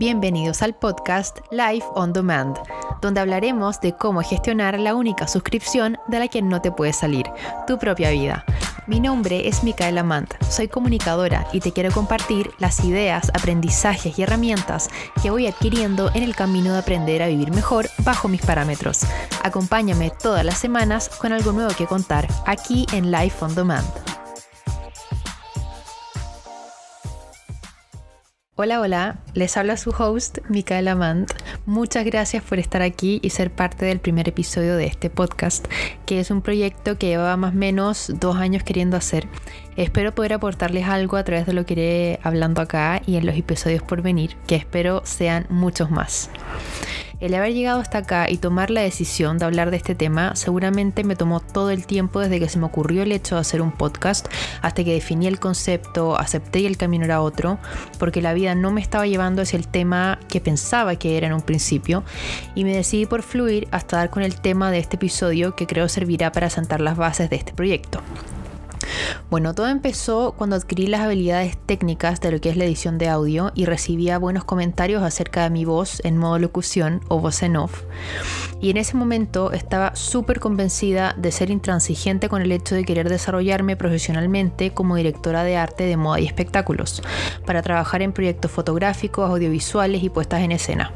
Bienvenidos al podcast Life on Demand, donde hablaremos de cómo gestionar la única suscripción de la que no te puedes salir, tu propia vida. Mi nombre es Micaela Mant, soy comunicadora y te quiero compartir las ideas, aprendizajes y herramientas que voy adquiriendo en el camino de aprender a vivir mejor bajo mis parámetros. Acompáñame todas las semanas con algo nuevo que contar aquí en Life on Demand. Hola, hola, les habla su host, Micaela Mant. Muchas gracias por estar aquí y ser parte del primer episodio de este podcast, que es un proyecto que llevaba más o menos dos años queriendo hacer. Espero poder aportarles algo a través de lo que iré hablando acá y en los episodios por venir, que espero sean muchos más. El haber llegado hasta acá y tomar la decisión de hablar de este tema seguramente me tomó todo el tiempo desde que se me ocurrió el hecho de hacer un podcast hasta que definí el concepto, acepté y el camino era otro, porque la vida no me estaba llevando hacia el tema que pensaba que era en un principio y me decidí por fluir hasta dar con el tema de este episodio que creo servirá para sentar las bases de este proyecto. Bueno, todo empezó cuando adquirí las habilidades técnicas de lo que es la edición de audio y recibía buenos comentarios acerca de mi voz en modo locución o voz en off. Y en ese momento estaba súper convencida de ser intransigente con el hecho de querer desarrollarme profesionalmente como directora de arte de moda y espectáculos, para trabajar en proyectos fotográficos, audiovisuales y puestas en escena.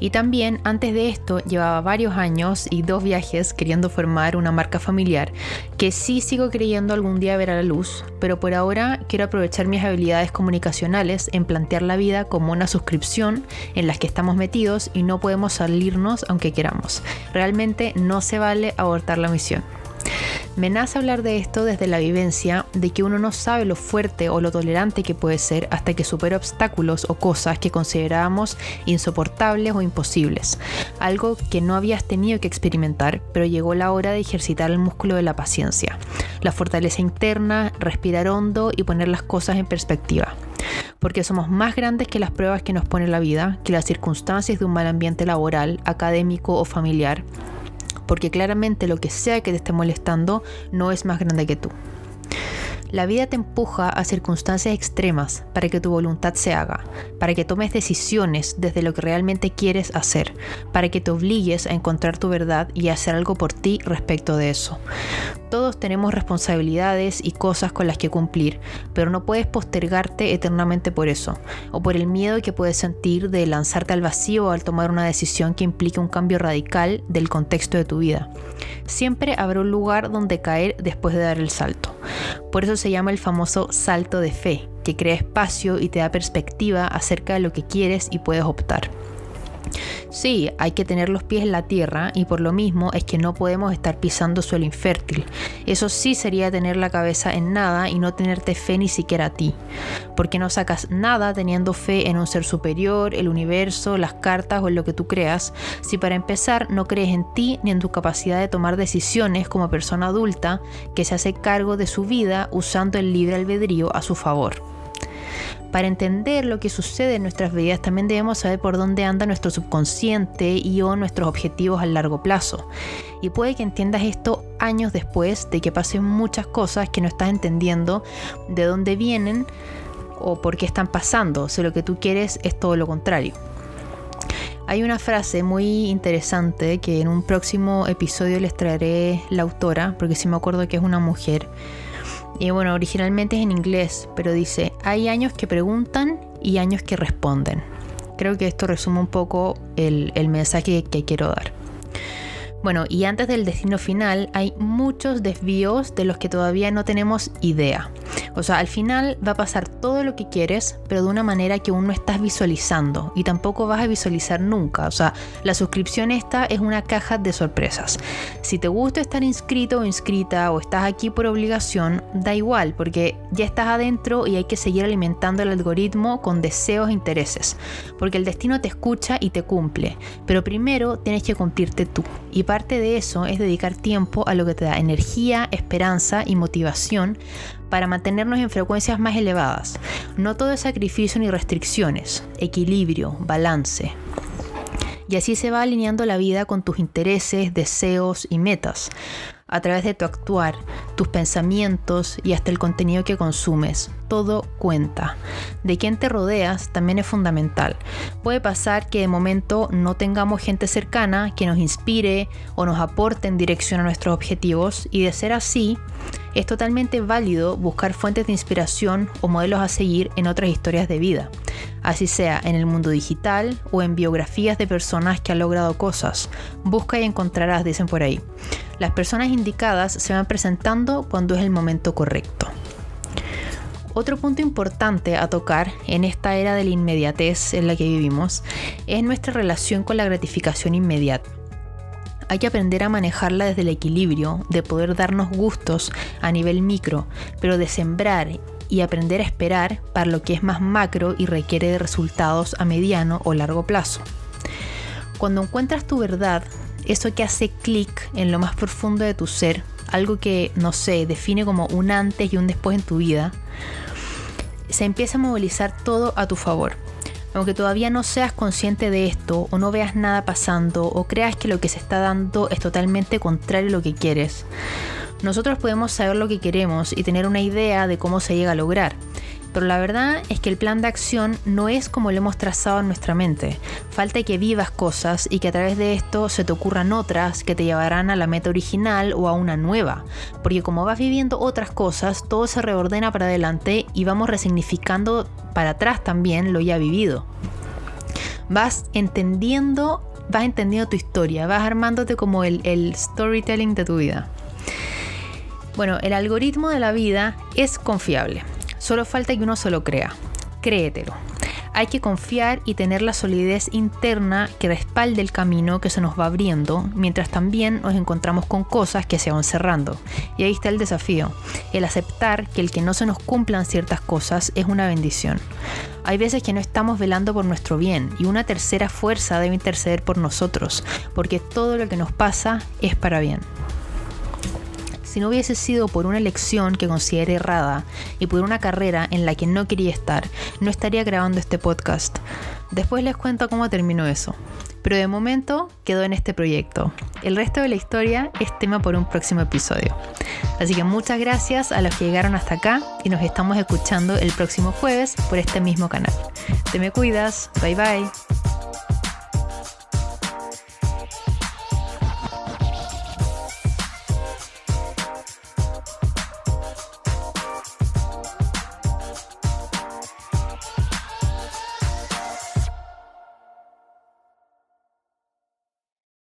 Y también antes de esto llevaba varios años y dos viajes queriendo formar una marca familiar que sí sigo creyendo algún día ver a la luz, pero por ahora quiero aprovechar mis habilidades comunicacionales en plantear la vida como una suscripción en las que estamos metidos y no podemos salirnos aunque queramos. Realmente no se vale abortar la misión. Me nace hablar de esto desde la vivencia de que uno no sabe lo fuerte o lo tolerante que puede ser hasta que supera obstáculos o cosas que considerábamos insoportables o imposibles. Algo que no habías tenido que experimentar, pero llegó la hora de ejercitar el músculo de la paciencia, la fortaleza interna, respirar hondo y poner las cosas en perspectiva porque somos más grandes que las pruebas que nos pone la vida, que las circunstancias de un mal ambiente laboral, académico o familiar, porque claramente lo que sea que te esté molestando no es más grande que tú. La vida te empuja a circunstancias extremas para que tu voluntad se haga, para que tomes decisiones desde lo que realmente quieres hacer, para que te obligues a encontrar tu verdad y a hacer algo por ti respecto de eso. Todos tenemos responsabilidades y cosas con las que cumplir, pero no puedes postergarte eternamente por eso, o por el miedo que puedes sentir de lanzarte al vacío al tomar una decisión que implique un cambio radical del contexto de tu vida. Siempre habrá un lugar donde caer después de dar el salto. Por eso se llama el famoso salto de fe, que crea espacio y te da perspectiva acerca de lo que quieres y puedes optar. Sí, hay que tener los pies en la tierra y por lo mismo es que no podemos estar pisando suelo infértil. Eso sí sería tener la cabeza en nada y no tenerte fe ni siquiera a ti. Porque no sacas nada teniendo fe en un ser superior, el universo, las cartas o en lo que tú creas, si para empezar no crees en ti ni en tu capacidad de tomar decisiones como persona adulta que se hace cargo de su vida usando el libre albedrío a su favor. Para entender lo que sucede en nuestras vidas también debemos saber por dónde anda nuestro subconsciente y o nuestros objetivos a largo plazo. Y puede que entiendas esto años después de que pasen muchas cosas que no estás entendiendo de dónde vienen o por qué están pasando, si lo que tú quieres es todo lo contrario. Hay una frase muy interesante que en un próximo episodio les traeré la autora, porque si me acuerdo que es una mujer, y bueno, originalmente es en inglés, pero dice, hay años que preguntan y años que responden. Creo que esto resume un poco el, mensaje que quiero dar. Bueno, y antes del destino final hay muchos desvíos de los que todavía no tenemos idea. O sea, al final va a pasar todo lo que quieres, pero de una manera que aún no estás visualizando y tampoco vas a visualizar nunca. O sea, la suscripción esta es una caja de sorpresas. Si te gusta estar inscrito o inscrita o estás aquí por obligación, da igual, porque ya estás adentro y hay que seguir alimentando el algoritmo con deseos e intereses, porque el destino te escucha y te cumple, pero primero tienes que cumplirte tú. Y parte de eso es dedicar tiempo a lo que te da energía, esperanza y motivación para mantenernos en frecuencias más elevadas. No todo es sacrificio ni restricciones, equilibrio, balance. Y así se va alineando la vida con tus intereses, deseos y metas. a través de tu actuar, tus pensamientos y hasta el contenido que consumes. Todo cuenta. De quién te rodeas también es fundamental. Puede pasar que de momento no tengamos gente cercana que nos inspire o nos aporte en dirección a nuestros objetivos y de ser así, es totalmente válido buscar fuentes de inspiración o modelos a seguir en otras historias de vida, así sea en el mundo digital o en biografías de personas que han logrado cosas. Busca y encontrarás, dicen por ahí. Las personas indicadas se van presentando cuando es el momento correcto. Otro punto importante a tocar en esta era de la inmediatez en la que vivimos es nuestra relación con la gratificación inmediata. Hay que aprender a manejarla desde el equilibrio, de poder darnos gustos a nivel micro, pero de sembrar y aprender a esperar para lo que es más macro y requiere de resultados a mediano o largo plazo. Cuando encuentras tu verdad, eso que hace clic en lo más profundo de tu ser, algo que, no sé, define como un antes y un después en tu vida, se empieza a movilizar todo a tu favor. Aunque todavía no seas consciente de esto o no veas nada pasando o creas que lo que se está dando es totalmente contrario a lo que quieres, nosotros podemos saber lo que queremos y tener una idea de cómo se llega a lograr. Pero la verdad es que el plan de acción no es como lo hemos trazado en nuestra mente. Falta que vivas cosas y que a través de esto se te ocurran otras que te llevarán a la meta original o a una nueva. Porque como vas viviendo otras cosas, todo se reordena para adelante y vamos resignificando para atrás también lo ya vivido. Vas entendiendo, vas entendiendo tu historia, vas armándote como el, el storytelling de tu vida. Bueno, el algoritmo de la vida es confiable. Solo falta que uno se lo crea. Créetelo. Hay que confiar y tener la solidez interna que respalde el camino que se nos va abriendo, mientras también nos encontramos con cosas que se van cerrando. Y ahí está el desafío, el aceptar que el que no se nos cumplan ciertas cosas es una bendición. Hay veces que no estamos velando por nuestro bien y una tercera fuerza debe interceder por nosotros, porque todo lo que nos pasa es para bien si no hubiese sido por una elección que consideré errada y por una carrera en la que no quería estar, no estaría grabando este podcast. Después les cuento cómo terminó eso. Pero de momento quedó en este proyecto. El resto de la historia es tema por un próximo episodio. Así que muchas gracias a los que llegaron hasta acá y nos estamos escuchando el próximo jueves por este mismo canal. Te me cuidas. Bye bye.